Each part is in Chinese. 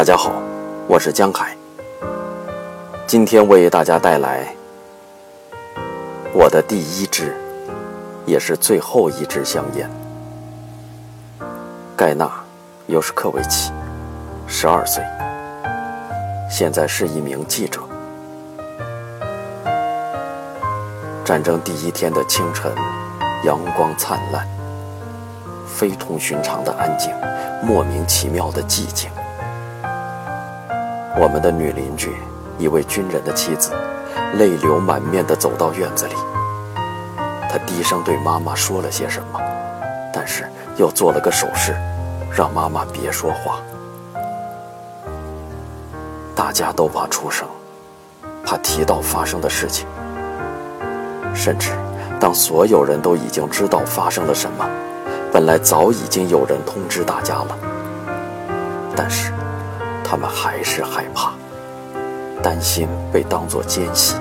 大家好，我是江海。今天为大家带来我的第一支，也是最后一支香烟。盖纳·尤什科维奇，十二岁，现在是一名记者。战争第一天的清晨，阳光灿烂，非同寻常的安静，莫名其妙的寂静。我们的女邻居，一位军人的妻子，泪流满面地走到院子里。她低声对妈妈说了些什么，但是又做了个手势，让妈妈别说话。大家都怕出声，怕提到发生的事情。甚至当所有人都已经知道发生了什么，本来早已经有人通知大家了，但是。他们还是害怕，担心被当作奸细，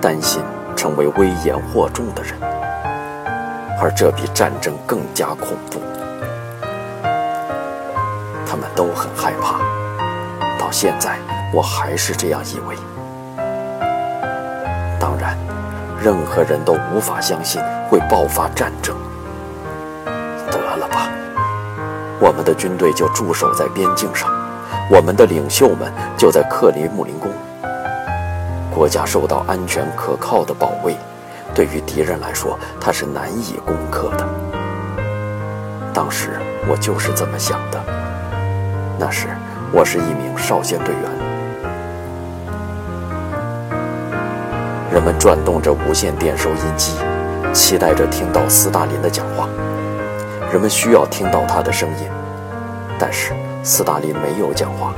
担心成为危言惑众的人，而这比战争更加恐怖。他们都很害怕，到现在我还是这样以为。当然，任何人都无法相信会爆发战争。得了吧，我们的军队就驻守在边境上。我们的领袖们就在克里姆林宫。国家受到安全可靠的保卫，对于敌人来说，他是难以攻克的。当时我就是这么想的。那时我是一名少先队员。人们转动着无线电收音机，期待着听到斯大林的讲话。人们需要听到他的声音，但是。斯大林没有讲话。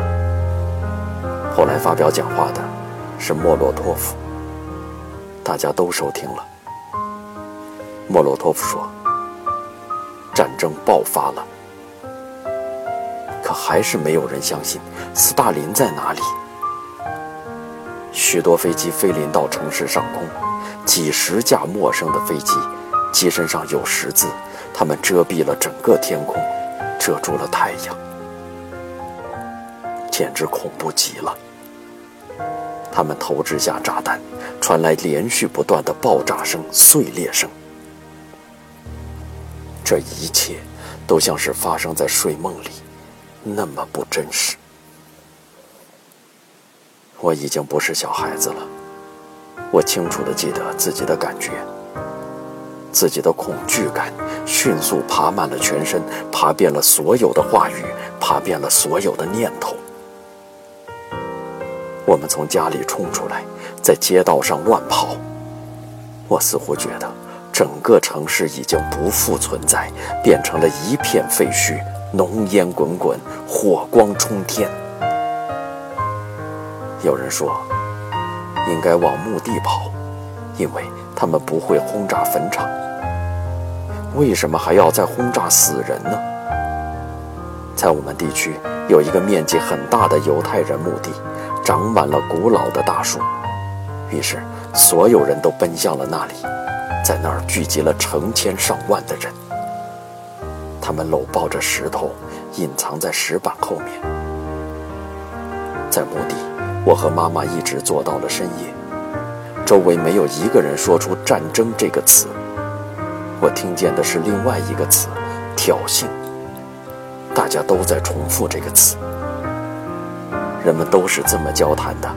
后来发表讲话的是莫洛托夫，大家都收听了。莫洛托夫说：“战争爆发了。”可还是没有人相信斯大林在哪里。许多飞机飞临到城市上空，几十架陌生的飞机，机身上有十字，它们遮蔽了整个天空，遮住了太阳。简直恐怖极了！他们投掷下炸弹，传来连续不断的爆炸声、碎裂声。这一切都像是发生在睡梦里，那么不真实。我已经不是小孩子了，我清楚的记得自己的感觉，自己的恐惧感迅速爬满了全身，爬遍了所有的话语，爬遍了所有的念头。我们从家里冲出来，在街道上乱跑。我似乎觉得整个城市已经不复存在，变成了一片废墟，浓烟滚滚，火光冲天。有人说，应该往墓地跑，因为他们不会轰炸坟场。为什么还要再轰炸死人呢？在我们地区有一个面积很大的犹太人墓地。长满了古老的大树，于是所有人都奔向了那里，在那儿聚集了成千上万的人。他们搂抱着石头，隐藏在石板后面。在墓地，我和妈妈一直坐到了深夜，周围没有一个人说出“战争”这个词。我听见的是另外一个词——挑衅。大家都在重复这个词。人们都是这么交谈的：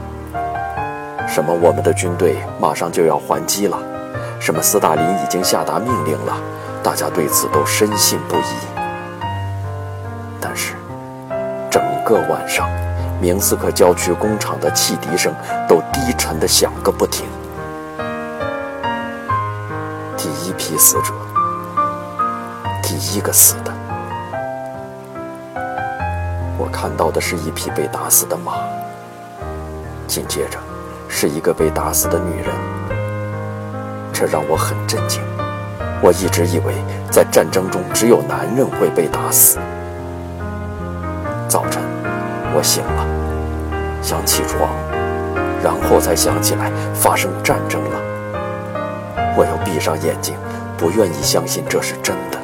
什么我们的军队马上就要还击了，什么斯大林已经下达命令了，大家对此都深信不疑。但是，整个晚上，明斯克郊区工厂的汽笛声都低沉的响个不停。第一批死者，第一个死的。我看到的是一匹被打死的马，紧接着是一个被打死的女人，这让我很震惊。我一直以为在战争中只有男人会被打死。早晨，我醒了，想起床，然后才想起来发生战争了。我又闭上眼睛，不愿意相信这是真的。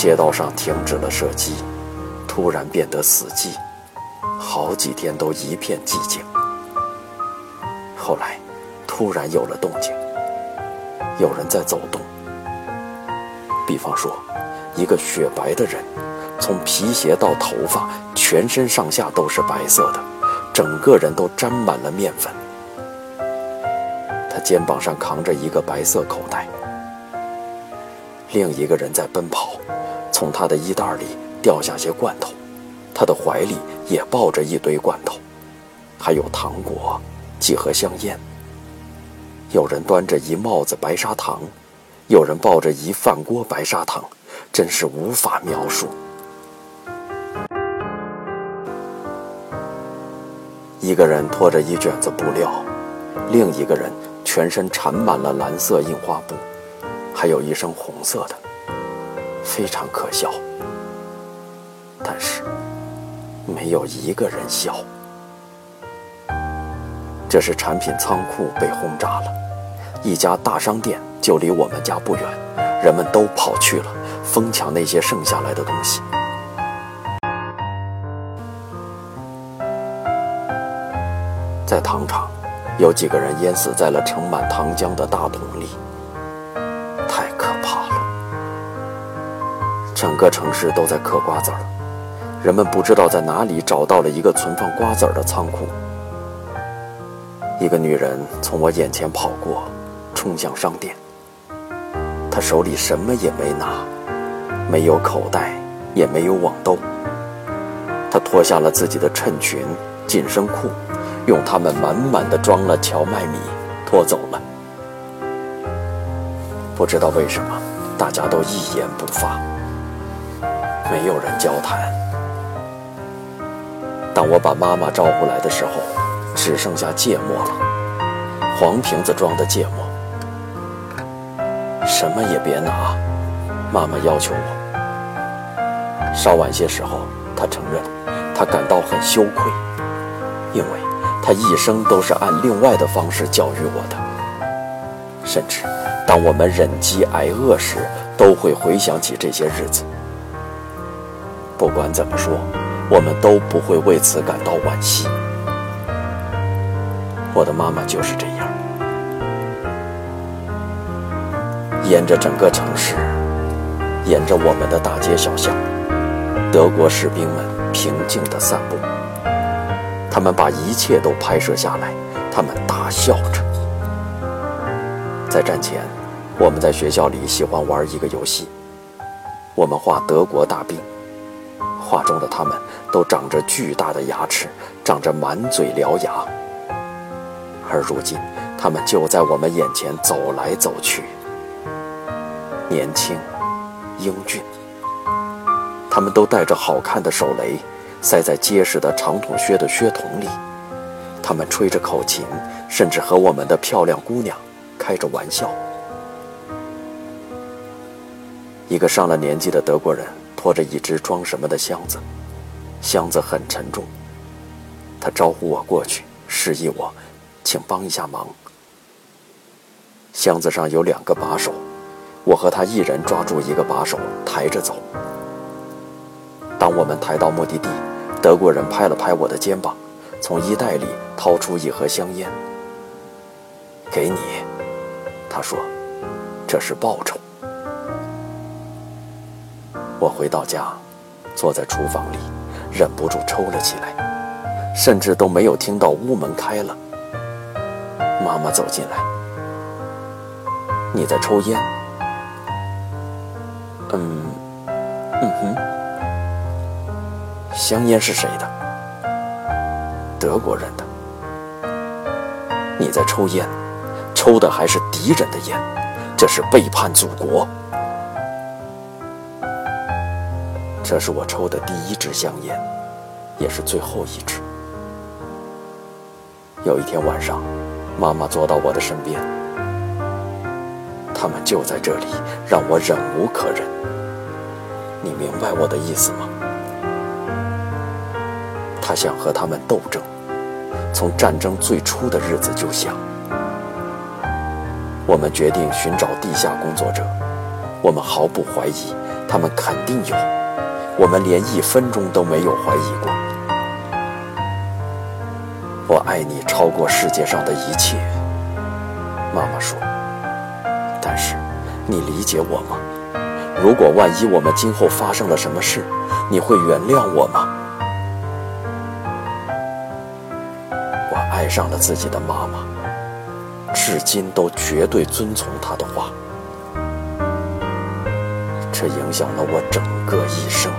街道上停止了射击，突然变得死寂，好几天都一片寂静。后来，突然有了动静，有人在走动。比方说，一个雪白的人，从皮鞋到头发，全身上下都是白色的，整个人都沾满了面粉。他肩膀上扛着一个白色口袋。另一个人在奔跑，从他的衣袋里掉下些罐头，他的怀里也抱着一堆罐头，还有糖果、几盒香烟。有人端着一帽子白砂糖，有人抱着一饭锅白砂糖，真是无法描述。一个人拖着一卷子布料，另一个人全身缠满了蓝色印花布。还有一身红色的，非常可笑。但是没有一个人笑。这是产品仓库被轰炸了，一家大商店就离我们家不远，人们都跑去了，疯抢那些剩下来的东西。在糖厂，有几个人淹死在了盛满糖浆的大桶里。整个城市都在嗑瓜子儿，人们不知道在哪里找到了一个存放瓜子儿的仓库。一个女人从我眼前跑过，冲向商店。她手里什么也没拿，没有口袋，也没有网兜。她脱下了自己的衬裙、紧身裤，用它们满满的装了荞麦米，拖走了。不知道为什么，大家都一言不发。没有人交谈。当我把妈妈招呼来的时候，只剩下芥末。了，黄瓶子装的芥末。什么也别拿，妈妈要求我。稍晚些时候，她承认，她感到很羞愧，因为她一生都是按另外的方式教育我的。甚至，当我们忍饥挨饿时，都会回想起这些日子。不管怎么说，我们都不会为此感到惋惜。我的妈妈就是这样，沿着整个城市，沿着我们的大街小巷，德国士兵们平静地散步。他们把一切都拍摄下来，他们大笑着。在战前，我们在学校里喜欢玩一个游戏，我们画德国大兵。画中的他们都长着巨大的牙齿，长着满嘴獠牙，而如今他们就在我们眼前走来走去，年轻、英俊。他们都带着好看的手雷，塞在结实的长筒靴的靴筒里。他们吹着口琴，甚至和我们的漂亮姑娘开着玩笑。一个上了年纪的德国人。拖着一只装什么的箱子，箱子很沉重。他招呼我过去，示意我，请帮一下忙。箱子上有两个把手，我和他一人抓住一个把手，抬着走。当我们抬到目的地，德国人拍了拍我的肩膀，从衣袋里掏出一盒香烟，给你。他说：“这是报酬。”我回到家，坐在厨房里，忍不住抽了起来，甚至都没有听到屋门开了。妈妈走进来：“你在抽烟？”“嗯，嗯哼。”“香烟是谁的？”“德国人的。”“你在抽烟，抽的还是敌人的烟，这是背叛祖国。”这是我抽的第一支香烟，也是最后一支。有一天晚上，妈妈坐到我的身边，他们就在这里，让我忍无可忍。你明白我的意思吗？他想和他们斗争，从战争最初的日子就想。我们决定寻找地下工作者，我们毫不怀疑，他们肯定有。我们连一分钟都没有怀疑过。我爱你超过世界上的一切，妈妈说。但是，你理解我吗？如果万一我们今后发生了什么事，你会原谅我吗？我爱上了自己的妈妈，至今都绝对遵从她的话，这影响了我整个一生。